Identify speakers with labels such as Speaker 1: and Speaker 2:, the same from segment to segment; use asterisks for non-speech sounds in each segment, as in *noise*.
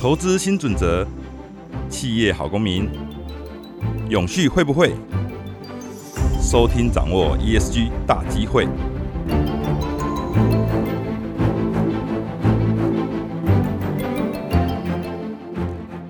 Speaker 1: 投资新准则，企业好公民，永续会不会？收听掌握 ESG 大机会。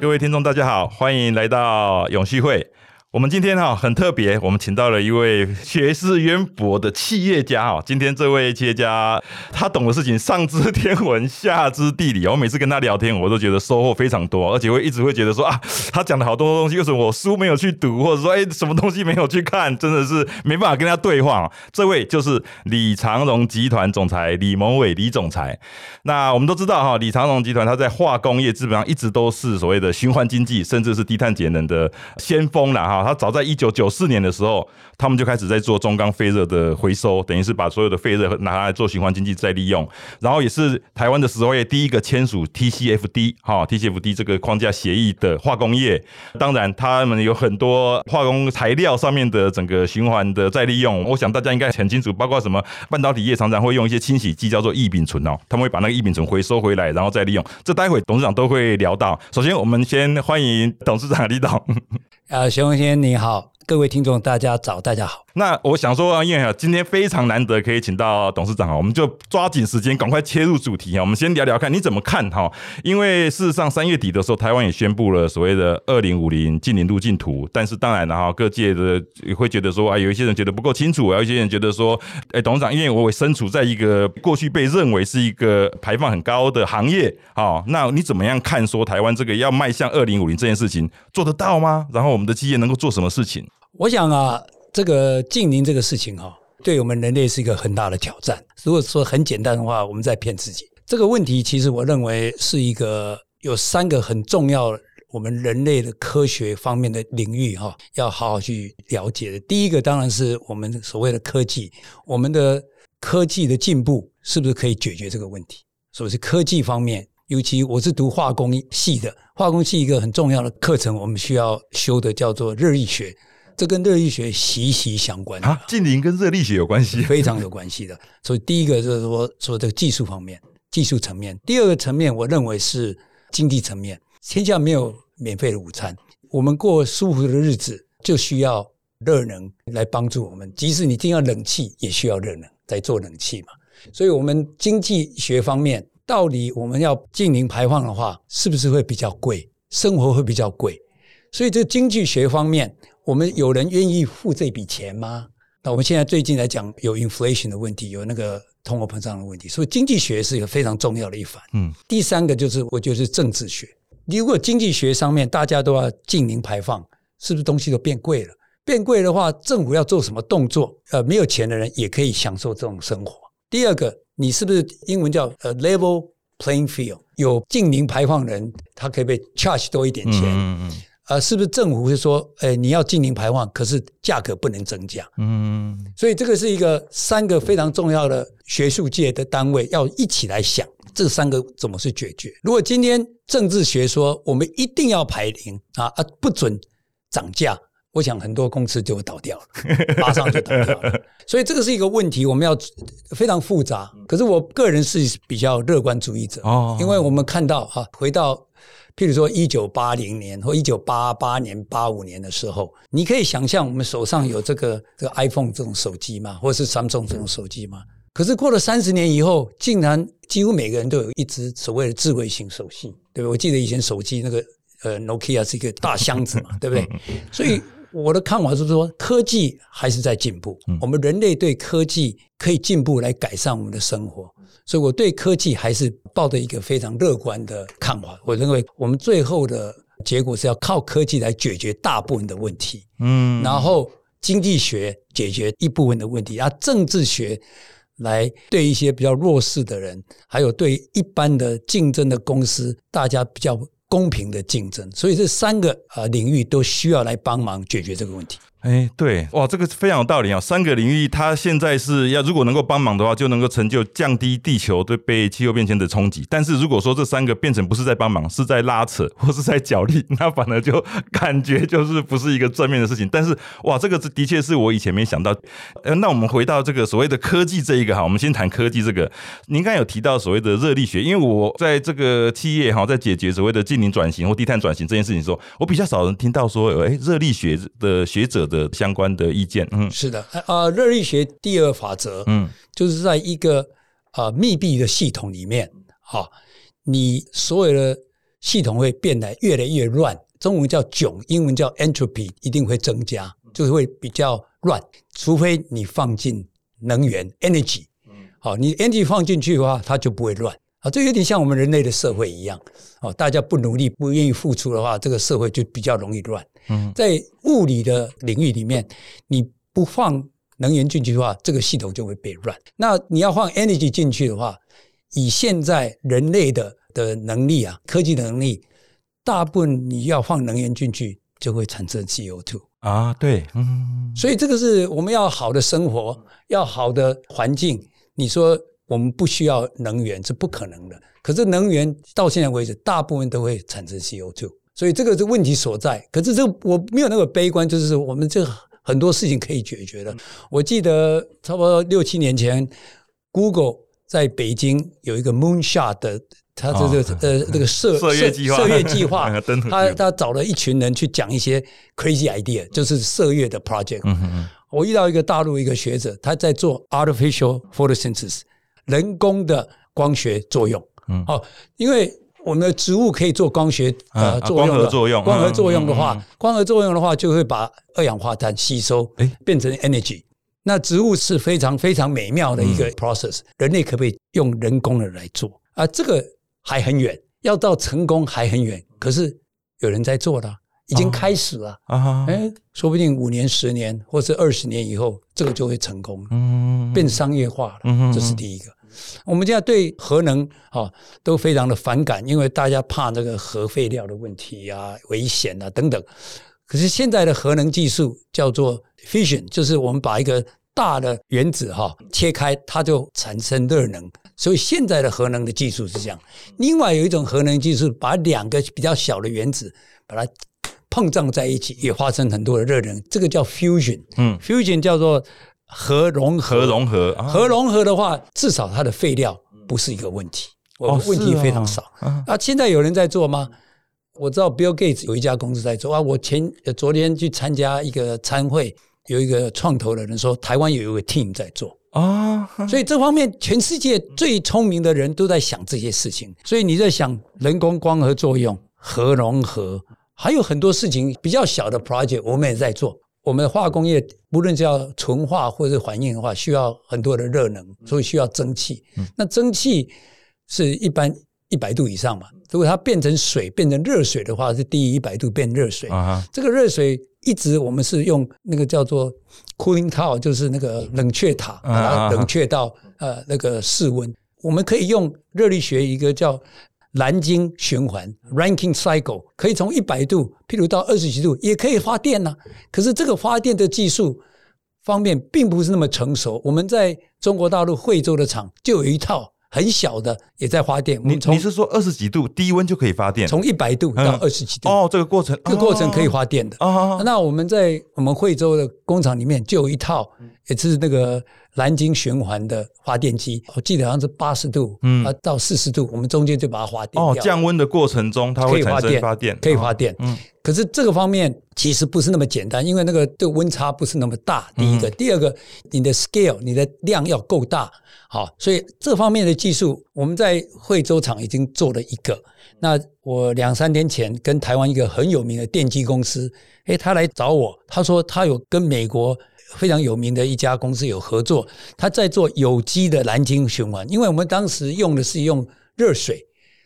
Speaker 1: 各位听众，大家好，欢迎来到永续会。我们今天哈很特别，我们请到了一位学识渊博的企业家哈。今天这位企业家，他懂的事情上知天文，下知地理。我每次跟他聊天，我都觉得收获非常多，而且会一直会觉得说啊，他讲的好多东西，为什么我书没有去读，或者说哎什么东西没有去看，真的是没办法跟他对话。这位就是李长荣集团总裁李蒙伟李总裁。那我们都知道哈，李长荣集团他在化工业基本上一直都是所谓的循环经济，甚至是低碳节能的先锋了哈。他早在一九九四年的时候，他们就开始在做中钢废热的回收，等于是把所有的废热拿来做循环经济再利用。然后也是台湾的石化业第一个签署 TCFD 哈 TCFD 这个框架协议的化工业。当然，他们有很多化工材料上面的整个循环的再利用，我想大家应该很清楚，包括什么半导体业常常会用一些清洗剂叫做异丙醇哦，他们会把那个异丙醇回收回来，然后再利用。这待会董事长都会聊到。首先，我们先欢迎董事长李董。*laughs*
Speaker 2: 啊，熊先生你好，各位听众大家早，大家好。
Speaker 1: 那我想说啊，因为今天非常难得可以请到董事长啊，我们就抓紧时间，赶快切入主题啊。我们先聊聊看你怎么看哈？因为事实上三月底的时候，台湾也宣布了所谓的二零五零近零路径图，但是当然了哈，各界的也会觉得说啊，有一些人觉得不够清楚，有一些人觉得说，哎，董事长，因为我身处在一个过去被认为是一个排放很高的行业啊，那你怎么样看说台湾这个要迈向二零五零这件事情做得到吗？然后我们的企业能够做什么事情？
Speaker 2: 我想啊。这个近邻这个事情哈，对我们人类是一个很大的挑战。如果说很简单的话，我们在骗自己。这个问题其实我认为是一个有三个很重要我们人类的科学方面的领域哈，要好好去了解的。第一个当然是我们所谓的科技，我们的科技的进步是不是可以解决这个问题？所以是科技方面，尤其我是读化工系的，化工系一个很重要的课程，我们需要修的叫做热力学。这跟热力学息息相关
Speaker 1: 啊！近邻跟热力学有关系，
Speaker 2: 非常有关系的。所以第一个就是说说这个技术方面、技术层面；第二个层面，我认为是经济层面。天下没有免费的午餐，我们过舒服的日子就需要热能来帮助我们。即使你定要冷气，也需要热能在做冷气嘛。所以，我们经济学方面，到底我们要近零排放的话，是不是会比较贵？生活会比较贵？所以，这经济学方面。我们有人愿意付这笔钱吗？那我们现在最近来讲，有 inflation 的问题，有那个通货膨胀的问题，所以经济学是一个非常重要的一环。嗯，第三个就是我觉得是政治学。如果经济学上面大家都要净零排放，是不是东西都变贵了？变贵的话，政府要做什么动作？呃，没有钱的人也可以享受这种生活。第二个，你是不是英文叫呃 level playing field？有净零排放人，他可以被 charge 多一点钱。嗯嗯。呃，是不是政府会说，哎，你要进行排放，可是价格不能增加？嗯，所以这个是一个三个非常重要的学术界的单位要一起来想，这三个怎么去解决？如果今天政治学说我们一定要排零啊啊，不准涨价，我想很多公司就会倒掉了，*laughs* 马上就倒掉了。所以这个是一个问题，我们要非常复杂。可是我个人是比较乐观主义者哦，因为我们看到哈，回到。譬如说，一九八零年或一九八八年、八五年的时候，你可以想象我们手上有这个这个 iPhone 这种手机吗？或者是 Samsung 这种手机吗？可是过了三十年以后，竟然几乎每个人都有一只所谓的智慧型手机，对不对？我记得以前手机那个呃 Nokia 是一个大箱子嘛，*laughs* 对不对？所以我的看法是说，科技还是在进步，我们人类对科技可以进步来改善我们的生活。所以，我对科技还是抱着一个非常乐观的看法。我认为，我们最后的结果是要靠科技来解决大部分的问题，嗯，然后经济学解决一部分的问题，啊政治学来对一些比较弱势的人，还有对一般的竞争的公司，大家比较公平的竞争。所以，这三个啊领域都需要来帮忙解决这个问题。
Speaker 1: 哎，对，哇，这个非常有道理啊！三个领域，它现在是要如果能够帮忙的话，就能够成就降低地球对被气候变迁的冲击。但是如果说这三个变成不是在帮忙，是在拉扯或是在角力，那反而就 *laughs* 感觉就是不是一个正面的事情。但是哇，这个是的确是我以前没想到。呃，那我们回到这个所谓的科技这一个哈，我们先谈科技这个。您刚才有提到所谓的热力学，因为我在这个企业哈，在解决所谓的近零转型或低碳转型这件事情时候，我比较少人听到说有，哎，热力学的学者。的相关的意见，嗯，
Speaker 2: 是的，啊，热力学第二法则，嗯，就是在一个啊密闭的系统里面，哈，你所有的系统会变得越来越乱，中文叫囧，英文叫 entropy，一定会增加，就是会比较乱，除非你放进能源 energy，嗯，好，你 energy 放进去的话，它就不会乱。啊，这有点像我们人类的社会一样，哦，大家不努力、不愿意付出的话，这个社会就比较容易乱。嗯，在物理的领域里面，你不放能源进去的话，这个系统就会被乱。那你要放 energy 进去的话，以现在人类的的能力啊，科技的能力，大部分你要放能源进去，就会产生 CO2
Speaker 1: 啊。对，嗯，
Speaker 2: 所以这个是我们要好的生活，要好的环境。你说。我们不需要能源是不可能的，可是能源到现在为止，大部分都会产生 CO2，所以这个是问题所在。可是这我没有那么悲观，就是我们这很多事情可以解决的。我记得差不多六七年前，Google 在北京有一个 Moonshot 的，他这个呃这个射
Speaker 1: 射月计划，
Speaker 2: 射月计划，他他找了一群人去讲一些 crazy idea，就是射月的 project。我遇到一个大陆一个学者，他在做 artificial photosynthesis。人工的光学作用，嗯，哦，因为我们的植物可以做光学呃作用，
Speaker 1: 光合作用，
Speaker 2: 光合作用的话，光合作用的话就会把二氧化碳吸收，哎，变成 energy。那植物是非常非常美妙的一个 process，人类可不可以用人工的来做啊？这个还很远，要到成功还很远。可是有人在做的，已经开始了啊！哎，说不定五年、十年或者二十年以后，这个就会成功，嗯，变商业化了。嗯这是第一个。我们现在对核能啊都非常的反感，因为大家怕那个核废料的问题啊、危险啊等等。可是现在的核能技术叫做 fission，就是我们把一个大的原子哈切开，它就产生热能。所以现在的核能的技术是这样。另外有一种核能技术，把两个比较小的原子把它碰撞在一起，也发生很多的热能，这个叫 fusion。嗯，fusion 叫做。核融合，
Speaker 1: 核融合，
Speaker 2: 核融合的话，至少它的废料不是一个问题，问题非常少。啊，现在有人在做吗？我知道 Bill Gates 有一家公司在做啊。我前昨天去参加一个参会，有一个创投的人说，台湾有一个 team 在做啊。所以这方面，全世界最聪明的人都在想这些事情。所以你在想人工光合作用、核融合，还有很多事情比较小的 project，我们也在做。我们的化工业，不论是要纯化或者环境的话，需要很多的热能，所以需要蒸汽。那蒸汽是一般一百度以上嘛？如果它变成水，变成热水的话，是低于一百度变热水。这个热水一直我们是用那个叫做 cooling tower，就是那个冷却塔，把它冷却到呃那个室温。我们可以用热力学一个叫。蓝晶循环 （Ranking Cycle） 可以从一百度，譬如到二十几度，也可以发电呢。可是这个发电的技术方面并不是那么成熟。我们在中国大陆惠州的厂就有一套。很小的也在发电。
Speaker 1: 你你是说二十几度低温就可以发电？
Speaker 2: 从一百度到二十几度
Speaker 1: 哦，这个过程，
Speaker 2: 这个过程可以发电的。那我们在我们惠州的工厂里面就有一套，也是那个蓝晶循环的发电机。我记得好像是八十度，嗯，啊到四十度，我们中间就把它发电
Speaker 1: 哦，降温的过程中它会产生发电，
Speaker 2: 可以发电。嗯，可是这个方面其实不是那么简单，因为那个这个温差不是那么大。第一个，第二个，你的 scale，你的量要够大。好，所以这方面的技术，我们在惠州厂已经做了一个。那我两三天前跟台湾一个很有名的电机公司，诶，他来找我，他说他有跟美国非常有名的一家公司有合作，他在做有机的蓝晶循环。因为我们当时用的是用热水，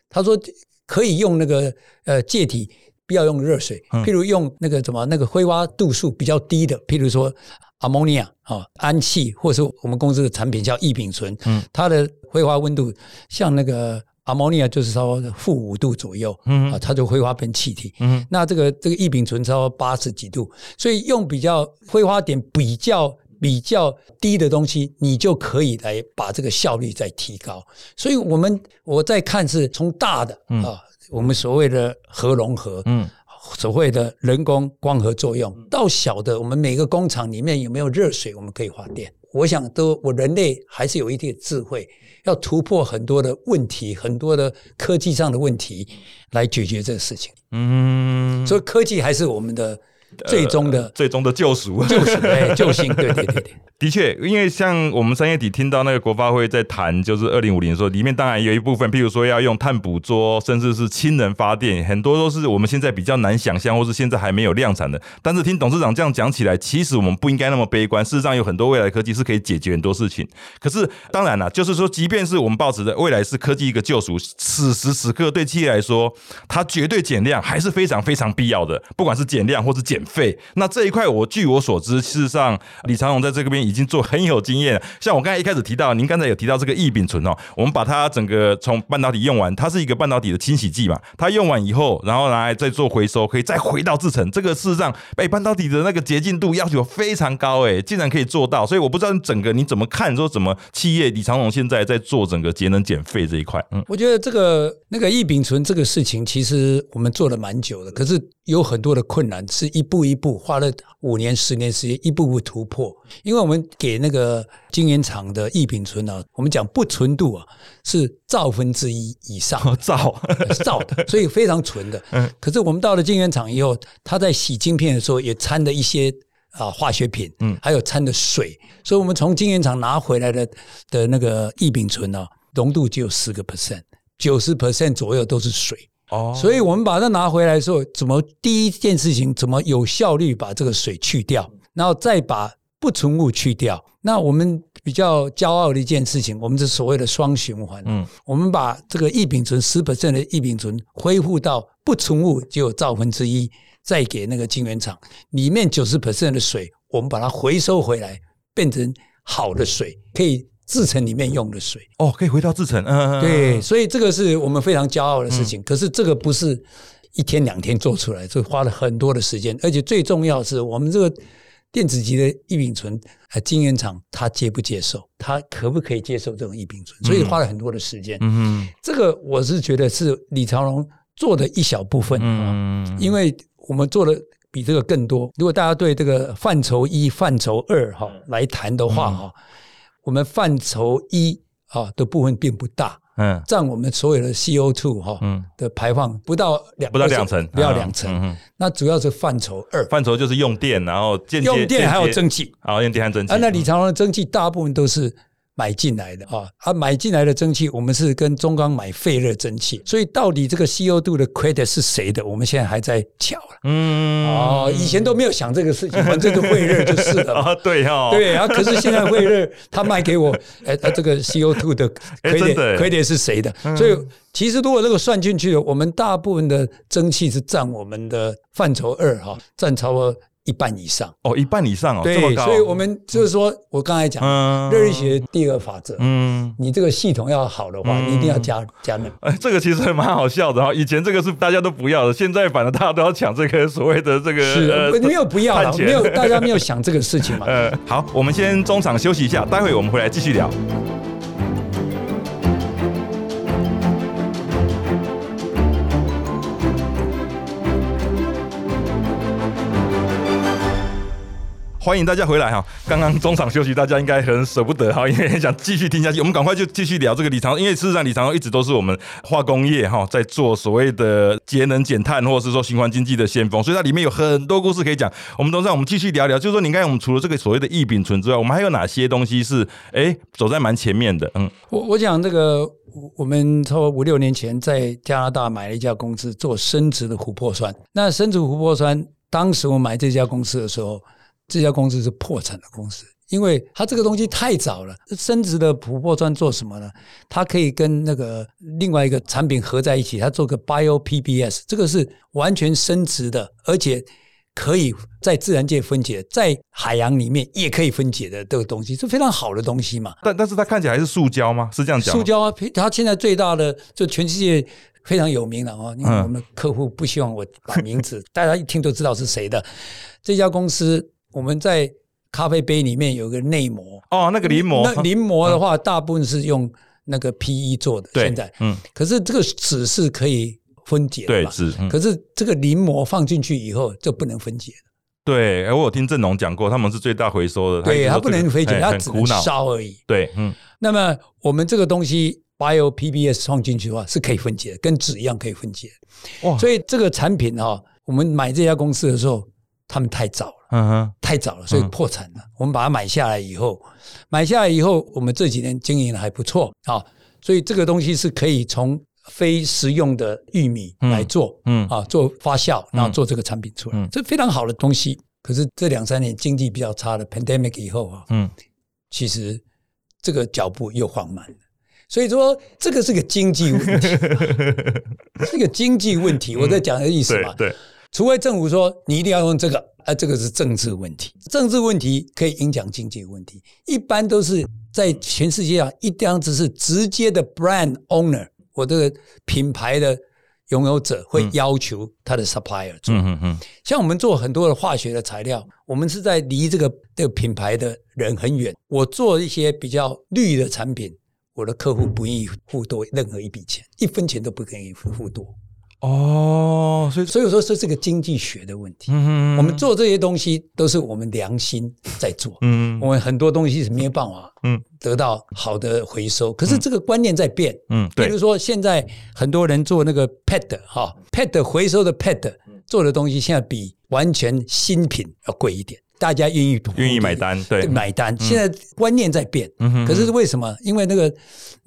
Speaker 2: 他说可以用那个呃液体，不要用热水，譬如用那个什么那个挥发度数比较低的，譬如说。ammonia 啊，氨气，或者是我们公司的产品叫异丙醇，嗯，它的挥发温度像那个阿摩尼亚就是超过负五度左右，
Speaker 1: 嗯
Speaker 2: 啊，它就挥发变气体。
Speaker 1: 嗯
Speaker 2: 那这个这个异丙醇超过八十几度，所以用比较挥发点比较比较低的东西，你就可以来把这个效率再提高。所以我们我在看是从大的啊，我们所谓的核融合，
Speaker 1: 嗯
Speaker 2: 所谓的人工光合作用，到小的我们每个工厂里面有没有热水，我们可以发电。我想都我人类还是有一定的智慧，要突破很多的问题，很多的科技上的问题来解决这个事情。
Speaker 1: 嗯，
Speaker 2: 所以科技还是我们的最终的
Speaker 1: 最终的救赎。
Speaker 2: 救赎，哎，救星，对对对对。*laughs*
Speaker 1: 的确，因为像我们三月底听到那个国发会在谈，就是二零五零的时候，里面当然有一部分，譬如说要用碳捕捉，甚至是氢能发电，很多都是我们现在比较难想象，或是现在还没有量产的。但是听董事长这样讲起来，其实我们不应该那么悲观。事实上，有很多未来科技是可以解决很多事情。可是当然了，就是说，即便是我们抱持的未来是科技一个救赎，此时此刻对企业来说，它绝对减量还是非常非常必要的，不管是减量或是减费。那这一块，我据我所知，事实上李长荣在这个边已经做很有经验。像我刚才一开始提到，您刚才有提到这个异丙醇哦，我们把它整个从半导体用完，它是一个半导体的清洗剂嘛，它用完以后，然后拿来再做回收，可以再回到制成。这个事实上，哎，半导体的那个洁净度要求非常高，哎，竟然可以做到。所以我不知道整个你怎么看，说怎么企业李长荣现在在做整个节能减费这一块，嗯
Speaker 2: 我觉得这个那个异丙醇这个事情，其实我们做了蛮久的，可是有很多的困难，是一步一步花了五年、十年时间，一步步突破。因为我们给那个晶圆厂的异丙醇呢，我们讲不纯度啊是兆分之一以上，
Speaker 1: 造，
Speaker 2: 造 *laughs* 的，所以非常纯的。可是我们到了晶圆厂以后，它在洗晶片的时候也掺了一些啊化学品，嗯，还有掺的水，所以我们从晶圆厂拿回来的的那个异丙醇呢，浓度只有十个 percent，九十 percent 左右都是水。
Speaker 1: 哦，
Speaker 2: 所以我们把它拿回来的时候，怎么第一件事情怎么有效率把这个水去掉，然后再把不纯物去掉。那我们比较骄傲的一件事情，我们是所谓的双循环。
Speaker 1: 嗯，
Speaker 2: 我们把这个异丙醇十 percent 的异丙醇恢复到不纯物只有兆分之一，再给那个晶圆厂里面九十 percent 的水，我们把它回收回来，变成好的水，可以制成里面用的水。
Speaker 1: 哦，可以回到制成，嗯，嗯，嗯
Speaker 2: 对，所以这个是我们非常骄傲的事情。可是这个不是一天两天做出来，这花了很多的时间，而且最重要的是，我们这个电子级的异丙醇，呃，晶圆厂它接不接受，它可不可以接受这种异丙醇？所以花了很多的时间。
Speaker 1: 嗯
Speaker 2: 这个我是觉得是李长龙做的一小部分啊，
Speaker 1: 嗯
Speaker 2: 因为我们做的比这个更多。如果大家对这个范畴一、范畴二哈来谈的话哈，我们范畴一啊的部分并不大，
Speaker 1: 嗯。
Speaker 2: 占我们所有的 CO two 哈
Speaker 1: 嗯，
Speaker 2: 的排放不到两
Speaker 1: 不到两成，
Speaker 2: 不到两成。那主要是范畴二，
Speaker 1: 范畴就是用电，然后间接
Speaker 2: 用电还有蒸
Speaker 1: 汽，
Speaker 2: 汽
Speaker 1: 啊，用电和蒸汽。
Speaker 2: 啊。那李长龙的蒸汽大部分都是买进来的啊，啊买进来的蒸汽，我们是跟中钢买废热蒸汽，所以到底这个 CO2 的 credit 是谁的，我们现在还在瞧了。
Speaker 1: 嗯
Speaker 2: 哦，以前都没有想这个事情，*laughs* 反正就废热就是了。
Speaker 1: 啊，对哈，
Speaker 2: 对啊，可是现在废热他卖给我，哎，*laughs* 呃，这个 CO2 的 credit
Speaker 1: 的
Speaker 2: credit 是谁的？所以其实如果这个算进去，我们大部分的蒸汽是占我们的范畴二哈，占超过一半以上。
Speaker 1: 哦，一半以上哦，这么
Speaker 2: 对，所以我们就是说我刚才讲
Speaker 1: 嗯
Speaker 2: 热力学第二法则，
Speaker 1: 嗯。
Speaker 2: 你这个系统要好的话，你一定要加加能。
Speaker 1: 哎，这个其实还蛮好笑的哈。以前这个是大家都不要的，现在反正大家都要抢这个所谓的这个
Speaker 2: 是
Speaker 1: 呃
Speaker 2: 没有不要了，没有大家没有想这个事情嘛。*laughs*
Speaker 1: 呃，好，我们先中场休息一下，待会我们回来继续聊。欢迎大家回来哈！刚刚中场休息，大家应该很舍不得哈，因为想继续听下去。我们赶快就继续聊这个李长，因为事实上李长一直都是我们化工业哈在做所谓的节能减碳或者是说循环经济的先锋，所以它里面有很多故事可以讲。我们都让我们继续聊聊，就是说，你看我们除了这个所谓的异丙醇之外，我们还有哪些东西是哎走在蛮前面的？嗯
Speaker 2: 我我讲这个，我们超过五六年前在加拿大买了一家公司做生殖的琥珀酸。那生殖琥珀酸，当时我买这家公司的时候，这家公司是破产的公司，因为它这个东西太早了。升值的琥珀酸做什么呢？它可以跟那个另外一个产品合在一起，它做个 Bio PBS，这个是完全升值的，而且可以在自然界分解，在海洋里面也可以分解的这个东西，是非常好的东西嘛。
Speaker 1: 但但是它看起来还是塑胶吗？是这样讲吗？
Speaker 2: 塑胶啊，它现在最大的就全世界非常有名了哦，因为我们客户不希望我把名字，*laughs* 大家一听都知道是谁的。这家公司我们在咖啡杯里面有个内膜，
Speaker 1: 哦，那个临摹，
Speaker 2: 那临摹的话，大部分是用那个 PE 做的。
Speaker 1: 对
Speaker 2: 现在，
Speaker 1: 嗯，
Speaker 2: 可是这个纸是可以分解的
Speaker 1: 对，
Speaker 2: 嘛？
Speaker 1: 是，嗯
Speaker 2: 可是这个临摹放进去以后就不能分解了，
Speaker 1: 对。哎，我有听郑农讲过，他们是最大回收的，
Speaker 2: 对，它不能分解，
Speaker 1: 哎
Speaker 2: 它只能。烧而已。
Speaker 1: 对，嗯，
Speaker 2: 那么我们这个东西 Bio PBS 放进去的话是可以分解的，跟纸一样可以分解。
Speaker 1: 哇，
Speaker 2: 所以这个产品哈、我们买这家公司的时候，他们太早了。
Speaker 1: 嗯哼，
Speaker 2: 太早了，所以破产了。我们把它买下来以后，买下来以后，我们这几年经营的还不错啊，所以这个东西是可以从非食用的玉米来做，
Speaker 1: 嗯
Speaker 2: 啊，做发酵，然后做这个产品出来，
Speaker 1: 嗯
Speaker 2: 这非常好的东西。可是这两三年经济比较差的 pandemic 以后啊，
Speaker 1: 嗯，
Speaker 2: 其实这个脚步又放慢了。所以说，这个是个经济问题，*laughs* 是个经济问题。我在讲的意思嘛，
Speaker 1: 对对，
Speaker 2: 除非政府说你一定要用这个，啊，这个是政治问题。政治问题可以影响经济问题，一般都是在全世界上，一定只是直接的 brand owner，我这个品牌的拥有者会要求他的 supplier 做。
Speaker 1: 嗯嗯嗯，
Speaker 2: 像我们做很多的化学的材料，我们是在离这个这个品牌的人很远。我做一些比较绿的产品，我的客户不愿意付多任何一笔钱，一分钱都不愿意付付多。
Speaker 1: 哦，所以，
Speaker 2: 所以说这是个经济学的问题。
Speaker 1: 嗯
Speaker 2: 我们做这些东西都是我们良心在做，
Speaker 1: 嗯。
Speaker 2: 我们很多东西是没有办法
Speaker 1: 嗯
Speaker 2: 得到好的回收。可是这个观念在变，
Speaker 1: 嗯，对。
Speaker 2: 比如，说现在很多人做那个 PET 哈，PET 回收的 PET 做的东西，现在比完全新品要贵一点，大家愿意
Speaker 1: 愿意买单，对，
Speaker 2: 买单。现在观念在变，
Speaker 1: 嗯
Speaker 2: 可是为什么？因为那个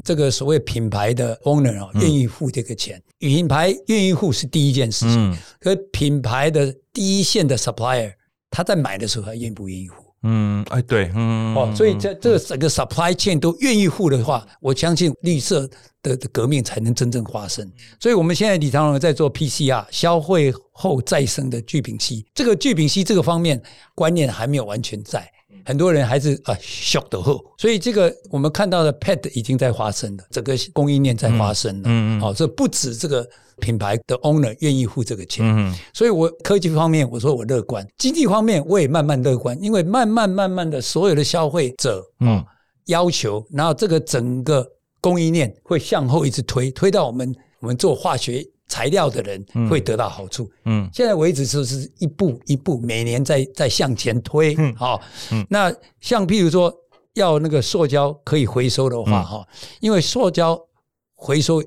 Speaker 2: 这个所谓品牌的 owner 啊，愿意付这个钱，品牌愿意付是第一件事情。
Speaker 1: 嗯
Speaker 2: 可是品牌的第一线的 supplier，他在买的时候，他愿不愿意付？
Speaker 1: 嗯，哎，对，嗯，
Speaker 2: 哦，所以这这个整个 supply chain 都愿意付的话，我相信绿色的的革命才能真正发生。所以我们现在李长荣在做 PCR 消费后再生的聚丙烯，这个聚丙烯这个方面观念还没有完全在。很多人还是啊 shock 的后，所以这个我们看到的 PET 已经在发生了，整个供应链在发生了。
Speaker 1: 嗯嗯
Speaker 2: 好、这不止这个品牌的 owner 愿意付这个钱，
Speaker 1: 嗯
Speaker 2: 所以我科技方面我说我乐观，经济方面我也慢慢乐观，因为慢慢慢慢的所有的消费者
Speaker 1: 嗯。
Speaker 2: 要求，然后这个整个供应链会向后一直推，推到我们我们做化学材料的人会得到好处。
Speaker 1: 嗯。
Speaker 2: 现在为止就是一步一步，每年在在向前推。嗯。好、那像譬如说要那个塑胶可以回收的话，哈、因为塑胶回收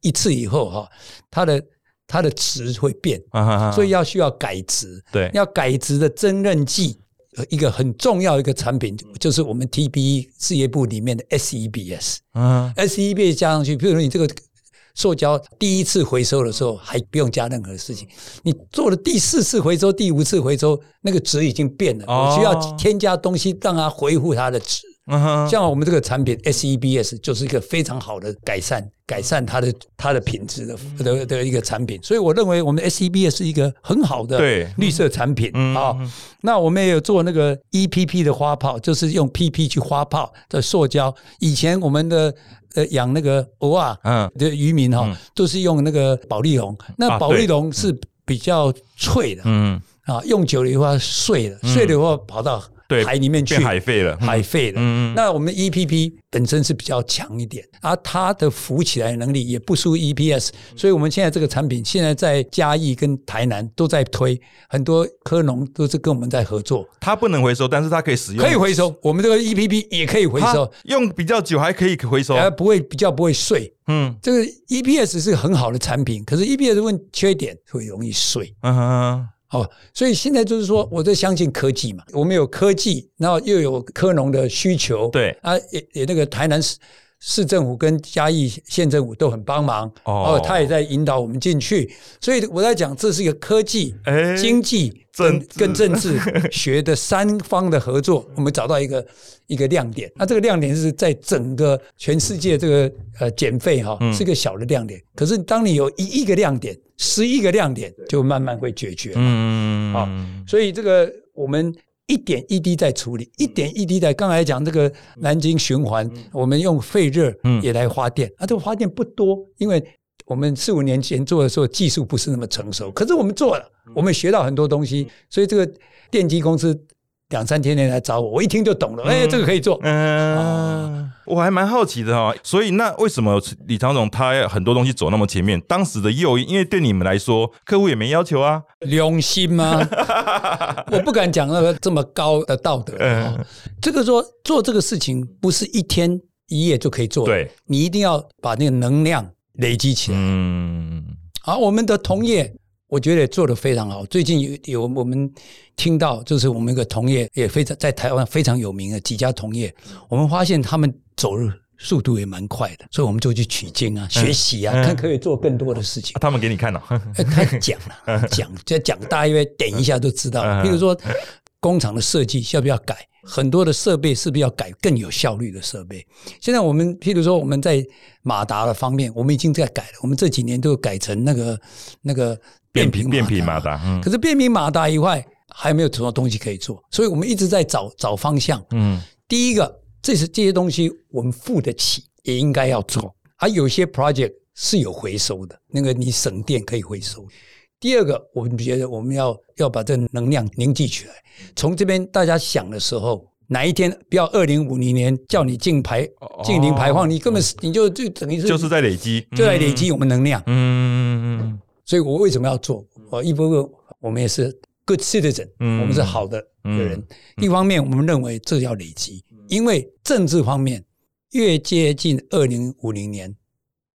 Speaker 2: 一次以后，哈，它的它的值会变，所以要需要改值。
Speaker 1: 对，
Speaker 2: 要改值的增韧剂，呃一个很重要的一个产品就是我们 TBE 事业部里面的 SEBS。
Speaker 1: 嗯。
Speaker 2: SEBS 加上去，譬如说你这个塑胶第一次回收的时候还不用加任何事情，你做了第四次回收、第五次回收，那个值已经变了，
Speaker 1: 哦。
Speaker 2: 我需要添加东西让它恢复它的值。
Speaker 1: 嗯哼，
Speaker 2: 像我们这个产品 SEBS 就是一个非常好的改善改善它的它的品质的的的一个产品，所以我认为我们 SEBS 是一个很好的
Speaker 1: 对。
Speaker 2: 绿色产品那我们也有做那个 EPP 的花炮，就是用 PP 去花炮的塑胶。以前我们的呃养那个鹅啊
Speaker 1: 嗯。
Speaker 2: 的渔民哈、都是用那个保利龙，那
Speaker 1: 啊
Speaker 2: 保利龙是比较脆的、
Speaker 1: 嗯，
Speaker 2: 啊，用久了以后它碎了，碎了以后跑到
Speaker 1: 对
Speaker 2: 海里面去
Speaker 1: 变海废了，嗯。
Speaker 2: 海废了。
Speaker 1: 嗯嗯。
Speaker 2: 那我们 EPP 本身是比较强一点，而它的浮起来能力也不输 EPS，所以我们现在这个产品现在在嘉义跟台南都在推，很多科农都是跟我们在合作，
Speaker 1: 它不能回收，但是它可以使用，
Speaker 2: 可以回收。我们这个 EPP 也可以回收，
Speaker 1: 用比较久还可以回收，
Speaker 2: 而不会比较不会碎。
Speaker 1: 嗯。
Speaker 2: 这个 EPS 是很好的产品，可是 EPS 问缺点会容易碎。
Speaker 1: 嗯哼，
Speaker 2: 哦，所以现在就是说，我在相信科技嘛，我们有科技，然后又有科农的需求，
Speaker 1: 对。
Speaker 2: 啊，也也那个台南市市政府跟嘉义县政府都很帮忙，
Speaker 1: 哦
Speaker 2: 他也在引导我们进去，所以我在讲这是一个科技、
Speaker 1: 哎
Speaker 2: 经济跟
Speaker 1: 政治
Speaker 2: 跟政治学的三方的合作，我们找到一个一个亮点。那这个亮点是在整个全世界这个呃减费哈、
Speaker 1: 嗯
Speaker 2: 是一个小的亮点，可是当你有一亿个亮点、十亿个亮点，就慢慢会解决。
Speaker 1: 嗯
Speaker 2: 好。所以这个我们一点一滴在处理，一点一滴在刚才讲这个南京循环，我们用废热也来发电。啊，这个发电不多，因为我们四五年前做的时候技术不是那么成熟，可是我们做了，我们学到很多东西，所以这个电机公司。两三天内来找我，我一听就懂了。哎，这个可以做。
Speaker 1: 嗯，我还蛮好奇的哈。所以那为什么李长总他很多东西走那么前面？当时的诱因，因为对你们来说，客户也没要求啊，
Speaker 2: 良心吗？*laughs* 我不敢讲那个这么高的道德。嗯这个说做这个事情不是一天一夜就可以做，
Speaker 1: 对，
Speaker 2: 你一定要把那个能量累积起来。嗯，好，我们的同业。我觉得做的非常好。最近有有我们听到，就是我们一个同业也非常在台湾非常有名的几家同业，我们发现他们走速度也蛮快的，所以我们就去取经啊、学习啊，看可以做更多的事情。
Speaker 1: 他们给你看了，
Speaker 2: 他讲了，*laughs* 讲就讲，大约点一下都知道。比如说工厂的设计要不要改？很多的设备是不是要改更有效率的设备？现在我们譬如说我们在马达的方面，我们已经在改了。我们这几年都改成那个那个。
Speaker 1: 变频变频马达，
Speaker 2: 可是变频马达以外还没有什么东西可以做，所以我们一直在找找方向。嗯，第一个，这是这些东西我们付得起，也应该要做。而有些 project 是有回收的，那个你省电可以回收。第二个，我们觉得我们要要把这能量凝聚起来。从这边大家想的时候，哪一天不要二零五零年叫你净排净零排放，你根本你就就等于是
Speaker 1: 就是在累积，
Speaker 2: 就在累积我们能量。嗯。所以我为什么要做？哦，一部分我们也是 good citizen，我们是好的人。一方面，我们认为这要累积，因为政治方面越接近二零五零年，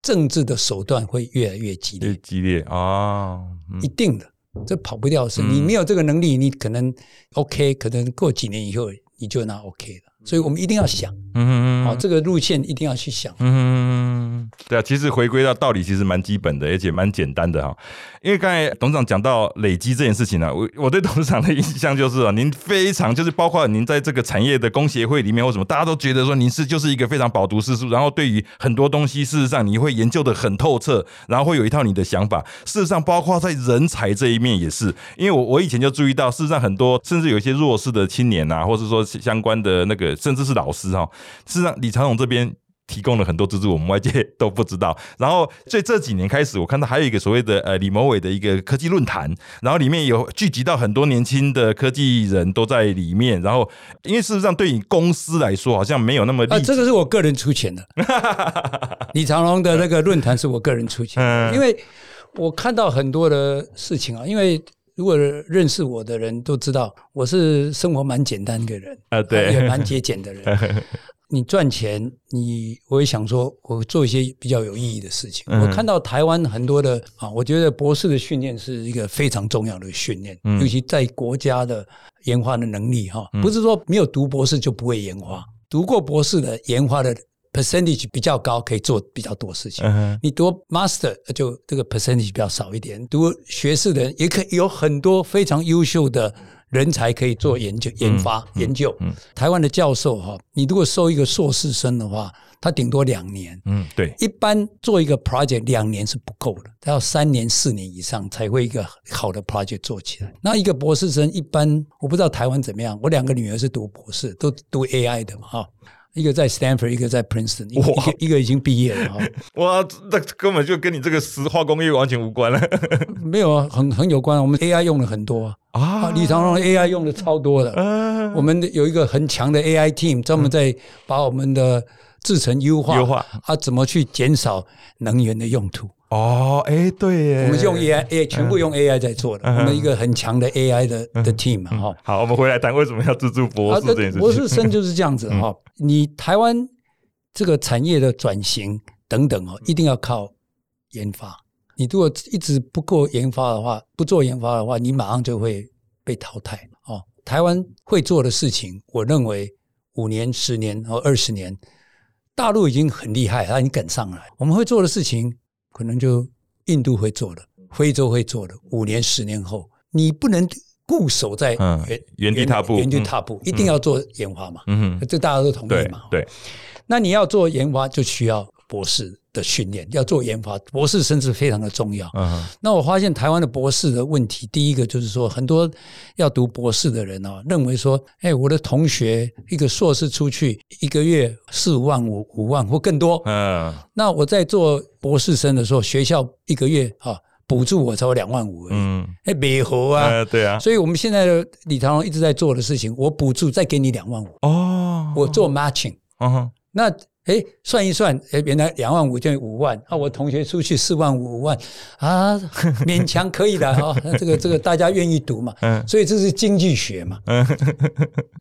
Speaker 2: 政治的手段会越来越激烈，
Speaker 1: 激烈啊，
Speaker 2: 一定的，这跑不掉。是你没有这个能力，你可能 OK，可能过几年以后你就拿 OK 了。所以我们一定要想，嗯，好，这个路线一定要去想，嗯，
Speaker 1: 对啊，其实回归到道理，其实蛮基本的，而且蛮简单的哈。因为刚才董事长讲到累积这件事情呢，我我对董事长的印象就是啊，您非常就是包括您在这个产业的工协会里面或什么，大家都觉得说您是就是一个非常饱读诗书，然后对于很多东西，事实上你会研究的很透彻，然后会有一套你的想法。事实上，包括在人才这一面也是，因为我我以前就注意到，事实上很多甚至有一些弱势的青年啊，或者说相关的那个。甚至是老师哈，事实上李长勇这边提供了很多资助，我们外界都不知道。*laughs* 然后，所以这几年开始，我看到还有一个所谓的呃李某伟的一个科技论坛，然后里面有聚集到很多年轻的科技人都在里面。然后，因为事实上对你公司来说，好像没有那么啊，
Speaker 2: 这个是我个人出钱的。*laughs* 李长龙的那个论坛是我个人出钱，因为我看到很多的事情啊，因为。如果认识我的人都知道，我是生活蛮简单的人
Speaker 1: 啊，对，
Speaker 2: 也蛮节俭的人。*laughs* 你赚钱，你我也想说，我做一些比较有意义的事情。我看到台湾很多的啊，我觉得博士的训练是一个非常重要的训练，尤其在国家的研发的能力哈，不是说没有读博士就不会研发，读过博士的研发的。Percentage 比较高，可以做比较多事情。你读 master 就这个 percentage 比较少一点。读学士的人也可以有很多非常优秀的人才可以做研究、研发、研究。台湾的教授哈，你如果收一个硕士生的话，他顶多两年。
Speaker 1: 嗯，对。
Speaker 2: 一般做一个 project 两年是不够的，他要三年、四年以上才会一个好的 project 做起来。那一个博士生一般，我不知道台湾怎么样。我两个女儿是读博士，都读 AI 的嘛，哈。一个在 Stanford，一个在 Princeton，一个一个已经毕业了哈。*laughs*
Speaker 1: 哇，那根本就跟你这个石化工业完全无关了。*laughs*
Speaker 2: 没有啊，很很有关。我们 AI 用了很多啊，李长荣 AI 用的超多的。我们有一个很强的 AI team，专门在把我们的制成优化，
Speaker 1: 优化
Speaker 2: 啊，怎么去减少能源的用途。
Speaker 1: 哦，哎，对耶，
Speaker 2: 我们用 AI，哎全部用 AI 在做的。我们一个很强的 AI 的的 team 哈。
Speaker 1: 好，我们回来谈为什么要资助博士。
Speaker 2: 博士生就是这样子哈。你台湾这个产业的转型等等哦，一定要靠研发。你如果一直不够研发的话，不做研发的话，你马上就会被淘汰哦。台湾会做的事情，我认为五年、十年或二十年，大陆已经很厉害，他已经赶上来。我们会做的事情。可能就印度会做的，非洲会做的。五年、十年后，你不能固守在
Speaker 1: 原原地踏步，
Speaker 2: 原地踏步，一定要做研发嘛。嗯，这大家都同意嘛。
Speaker 1: 对，
Speaker 2: 那你要做研发，就需要博士。的训练，要做研发，博士生是非常的重要。
Speaker 1: 嗯。
Speaker 2: 那我发现台湾的博士的问题，第一个就是说，很多要读博士的人哦，认为说，哎，我的同学一个硕士出去一个月四五万、五五万或更多，
Speaker 1: 嗯。
Speaker 2: 那我在做博士生的时候，学校一个月啊补助我才有两万五而已，
Speaker 1: 嗯，
Speaker 2: 哎，美猴啊。
Speaker 1: 呃，对啊，
Speaker 2: 所以我们现在的李唐龙一直在做的事情，我补助再给你两万五，
Speaker 1: 哦，
Speaker 2: 我做 matching。
Speaker 1: 嗯哼。
Speaker 2: 那哎，算一算，哎，原来两万五就五万啊！我同学出去四万五五万啊，勉强可以的啊、那这个这个大家愿意读嘛，
Speaker 1: 嗯
Speaker 2: 所以这是经济学嘛，
Speaker 1: 嗯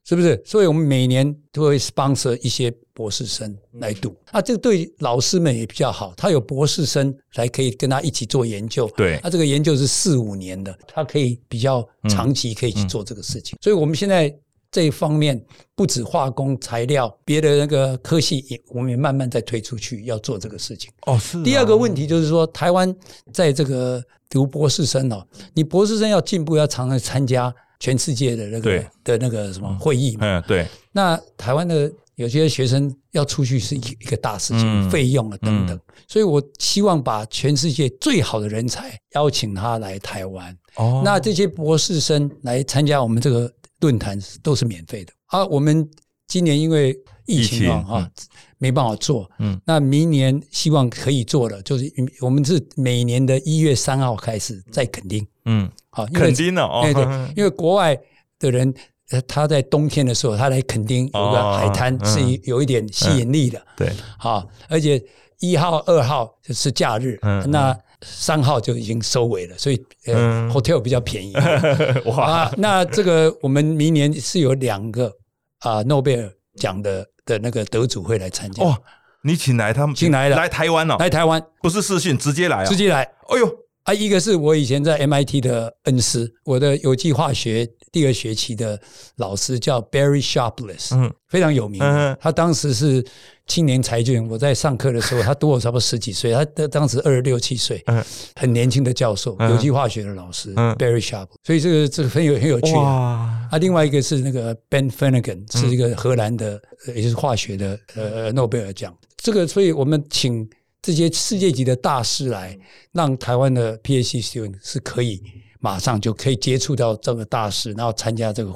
Speaker 2: 是不是？所以我们每年都会 sponsor 一些博士生来读啊，这个对老师们也比较好，他有博士生来可以跟他一起做研究，
Speaker 1: 对
Speaker 2: 他这个研究是四五年的，他可以比较长期可以去做这个事情。所以我们现在这一方面不止化工材料，别的那个科系也我们也慢慢在推出去要做这个事情。
Speaker 1: 哦是啊。
Speaker 2: 第二个问题就是说，台湾在这个读博士生哦，你博士生要进步，要常常参加全世界的那个的那个什么会议嘛。
Speaker 1: 嗯对，
Speaker 2: 那台湾的有些学生要出去是一一个大事情，
Speaker 1: 嗯
Speaker 2: 费用啊等等，所以我希望把全世界最好的人才邀请他来台湾。
Speaker 1: 哦
Speaker 2: 那这些博士生来参加我们这个论坛都是免费的。啊。我们今年因为疫情啊没办法做，
Speaker 1: 嗯，
Speaker 2: 那明年希望可以做的，就是我们是每年的一月三号开始在垦丁。
Speaker 1: 嗯。
Speaker 2: 啊，因为
Speaker 1: 肯定的哦，
Speaker 2: 对对，*laughs* 因为国外的人。呃他在冬天的时候，他来垦丁有个海滩
Speaker 1: 哦
Speaker 2: 是有一点吸引力的，
Speaker 1: 对，
Speaker 2: 好，而且一号、二号是假日，
Speaker 1: 嗯。
Speaker 2: 那三号就已经收尾了，所以呃、
Speaker 1: 嗯。
Speaker 2: hotel 比较便宜。*laughs*
Speaker 1: 哇，
Speaker 2: 啊。那这个我们明年是有两个啊诺贝尔奖的的那个得主会来参加，
Speaker 1: 哇，你请来他们
Speaker 2: 请来了。
Speaker 1: 来台湾哦，
Speaker 2: 来台湾。
Speaker 1: 不是私讯，直接来啊，
Speaker 2: 直接来。
Speaker 1: 哎呦，
Speaker 2: 啊，一个是我以前在 MIT 的恩师，我的有机化学第二学期的老师叫 Barry Sharpless，
Speaker 1: 嗯。
Speaker 2: 非常有名。
Speaker 1: 嗯。
Speaker 2: 他当时是青年才俊，我在上课的时候，他多我差不多十几岁，他他当时二十六七岁
Speaker 1: 嗯，
Speaker 2: 很年轻的教授，
Speaker 1: 嗯。
Speaker 2: 有机化学的老师
Speaker 1: 嗯。
Speaker 2: Barry Sharp，所以这个这个很有很有趣啊。啊，另外一个是那个 Ben Finnegan，是一个荷兰的，呃也就是化学的呃诺贝尔奖。这个，所以我们请这些世界级的大师来，让台湾的 PhD student 是可以马上就可以接触到这个大师，然后参加这个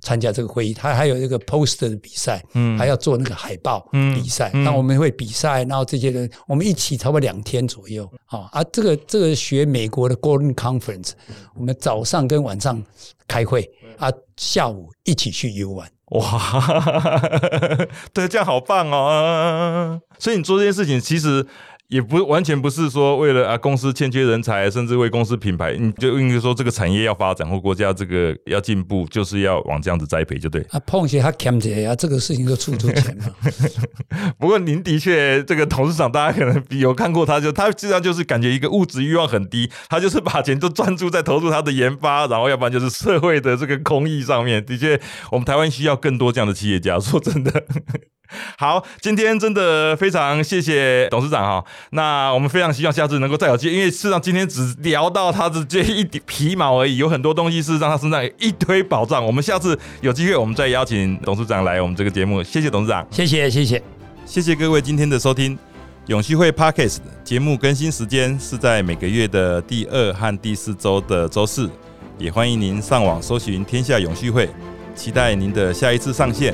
Speaker 2: 参加这个会议。他还有一个 poster 的比赛，
Speaker 1: 嗯
Speaker 2: 还要做那个海报
Speaker 1: 嗯
Speaker 2: 比赛。
Speaker 1: 嗯
Speaker 2: 那我们会比赛，然后这些人我们一起差不多两天左右啊啊，这个这个学美国的 Golden Conference，我们早上跟晚上开会啊，下午一起去游玩。
Speaker 1: 哇，*laughs* 对，这样好棒哦！所以你做这件事情，其实也不完全不是说为了啊公司欠缺人才，甚至为公司品牌，你就应该说这个产业要发展或国家这个要进步，就是要往这样子栽培，就对。
Speaker 2: 啊，碰些他 cam 这啊，这个事情就出出钱嘛。*laughs*
Speaker 1: 不过您的确，这个董事长大家可能有看过他就，他实际上就是感觉一个物质欲望很低，他就是把钱都专注在投入他的研发，然后要不然就是社会的这个公益上面。的确，我们台湾需要更多这样的企业家。说真的。*laughs* 好，今天真的非常谢谢董事长哈。那我们非常希望下次能够再有机会，因为事实上今天只聊到他的这一点皮毛而已，有很多东西是让他身上一堆宝藏。我们下次有机会，我们再邀请董事长来我们这个节目。谢谢董事长。
Speaker 2: 谢谢，谢谢。
Speaker 1: 谢谢各位今天的收听。永续会 Podcast 节目更新时间是在每个月的第二和第四周的周四，也欢迎您上网搜寻“天下永续会”，期待您的下一次上线。